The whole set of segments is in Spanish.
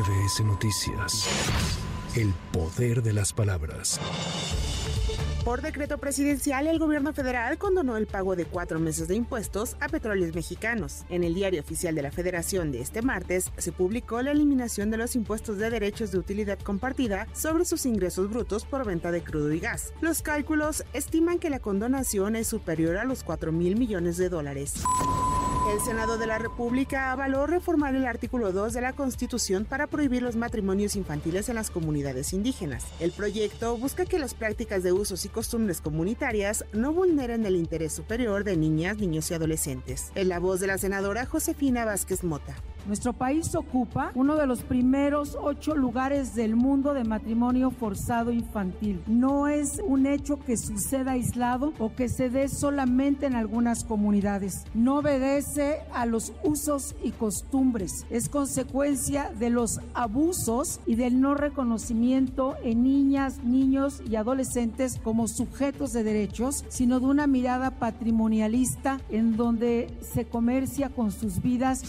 MBS Noticias. El poder de las palabras. Por decreto presidencial, el gobierno federal condonó el pago de cuatro meses de impuestos a petróleos mexicanos. En el diario oficial de la Federación de este martes se publicó la eliminación de los impuestos de derechos de utilidad compartida sobre sus ingresos brutos por venta de crudo y gas. Los cálculos estiman que la condonación es superior a los 4 mil millones de dólares. El Senado de la República avaló reformar el artículo 2 de la Constitución para prohibir los matrimonios infantiles en las comunidades indígenas. El proyecto busca que las prácticas de usos y costumbres comunitarias no vulneren el interés superior de niñas, niños y adolescentes. En la voz de la senadora Josefina Vázquez Mota. Nuestro país ocupa uno de los primeros ocho lugares del mundo de matrimonio forzado infantil. No es un hecho que suceda aislado o que se dé solamente en algunas comunidades. No obedece a los usos y costumbres. Es consecuencia de los abusos y del no reconocimiento en niñas, niños y adolescentes como sujetos de derechos, sino de una mirada patrimonialista en donde se comercia con sus vidas.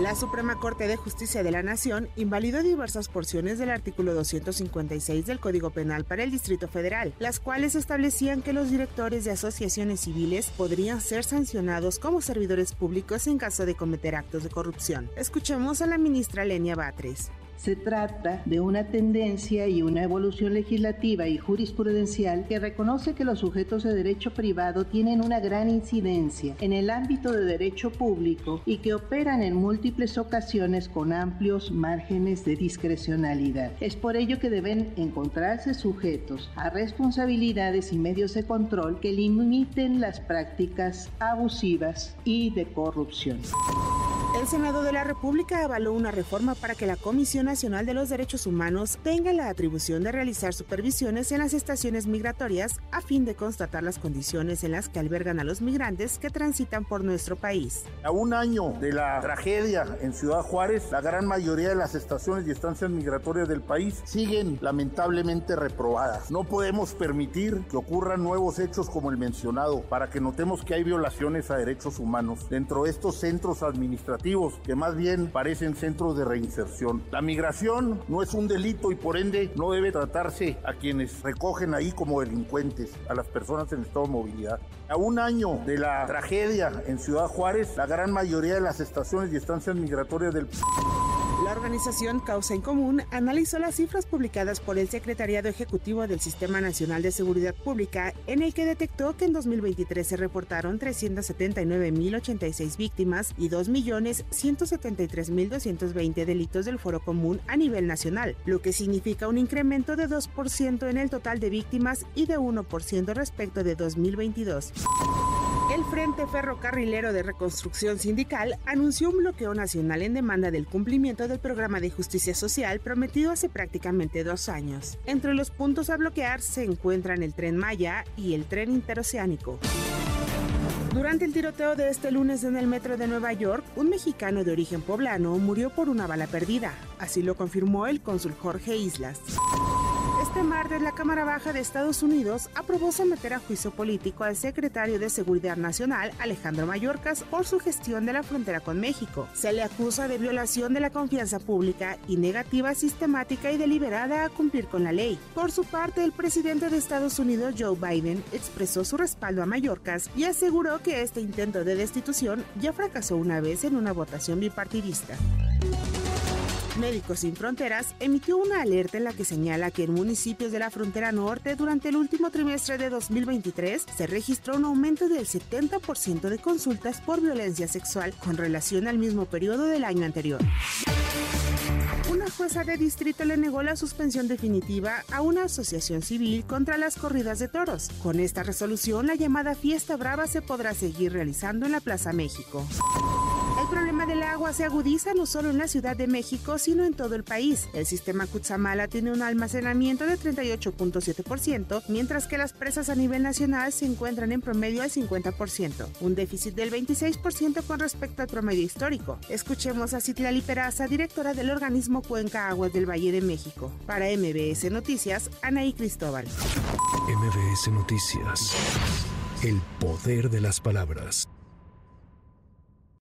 La Suprema Corte de Justicia de la Nación invalidó diversas porciones del artículo 256 del Código Penal para el Distrito Federal, las cuales establecían que los directores de asociaciones civiles podrían ser sancionados como servidores públicos en caso de cometer actos de corrupción. Escuchemos a la ministra Lenia Batres. Se trata de una tendencia y una evolución legislativa y jurisprudencial que reconoce que los sujetos de derecho privado tienen una gran incidencia en el ámbito de derecho público y que operan en múltiples ocasiones con amplios márgenes de discrecionalidad. Es por ello que deben encontrarse sujetos a responsabilidades y medios de control que limiten las prácticas abusivas y de corrupción. El Senado de la República avaló una reforma para que la Comisión Nacional de los Derechos Humanos tenga la atribución de realizar supervisiones en las estaciones migratorias a fin de constatar las condiciones en las que albergan a los migrantes que transitan por nuestro país. A un año de la tragedia en Ciudad Juárez, la gran mayoría de las estaciones y estancias migratorias del país siguen lamentablemente reprobadas. No podemos permitir que ocurran nuevos hechos como el mencionado para que notemos que hay violaciones a derechos humanos dentro de estos centros administrativos que más bien parecen centros de reinserción. La migración no es un delito y por ende no debe tratarse a quienes recogen ahí como delincuentes, a las personas en estado de movilidad. A un año de la tragedia en Ciudad Juárez, la gran mayoría de las estaciones y estancias migratorias del la organización Causa en Común analizó las cifras publicadas por el Secretariado Ejecutivo del Sistema Nacional de Seguridad Pública, en el que detectó que en 2023 se reportaron 379.086 víctimas y 2.173.220 delitos del foro común a nivel nacional, lo que significa un incremento de 2% en el total de víctimas y de 1% respecto de 2022. El Frente Ferrocarrilero de Reconstrucción Sindical anunció un bloqueo nacional en demanda del cumplimiento del programa de justicia social prometido hace prácticamente dos años. Entre los puntos a bloquear se encuentran el tren Maya y el tren interoceánico. Durante el tiroteo de este lunes en el metro de Nueva York, un mexicano de origen poblano murió por una bala perdida. Así lo confirmó el cónsul Jorge Islas. Este martes, la Cámara Baja de Estados Unidos aprobó someter a juicio político al secretario de Seguridad Nacional, Alejandro Mayorkas, por su gestión de la frontera con México. Se le acusa de violación de la confianza pública y negativa sistemática y deliberada a cumplir con la ley. Por su parte, el presidente de Estados Unidos, Joe Biden, expresó su respaldo a Mayorkas y aseguró que este intento de destitución ya fracasó una vez en una votación bipartidista. Médicos Sin Fronteras emitió una alerta en la que señala que en municipios de la frontera norte durante el último trimestre de 2023 se registró un aumento del 70% de consultas por violencia sexual con relación al mismo periodo del año anterior. Una jueza de distrito le negó la suspensión definitiva a una asociación civil contra las corridas de toros. Con esta resolución, la llamada Fiesta Brava se podrá seguir realizando en la Plaza México. Agua se agudiza no solo en la Ciudad de México, sino en todo el país. El sistema Cutzamala tiene un almacenamiento de 38.7%, mientras que las presas a nivel nacional se encuentran en promedio al 50%, un déficit del 26% con respecto al promedio histórico. Escuchemos a Citlali Peraza, directora del organismo Cuenca Aguas del Valle de México. Para MBS Noticias, Anaí Cristóbal. MBS Noticias. El poder de las palabras.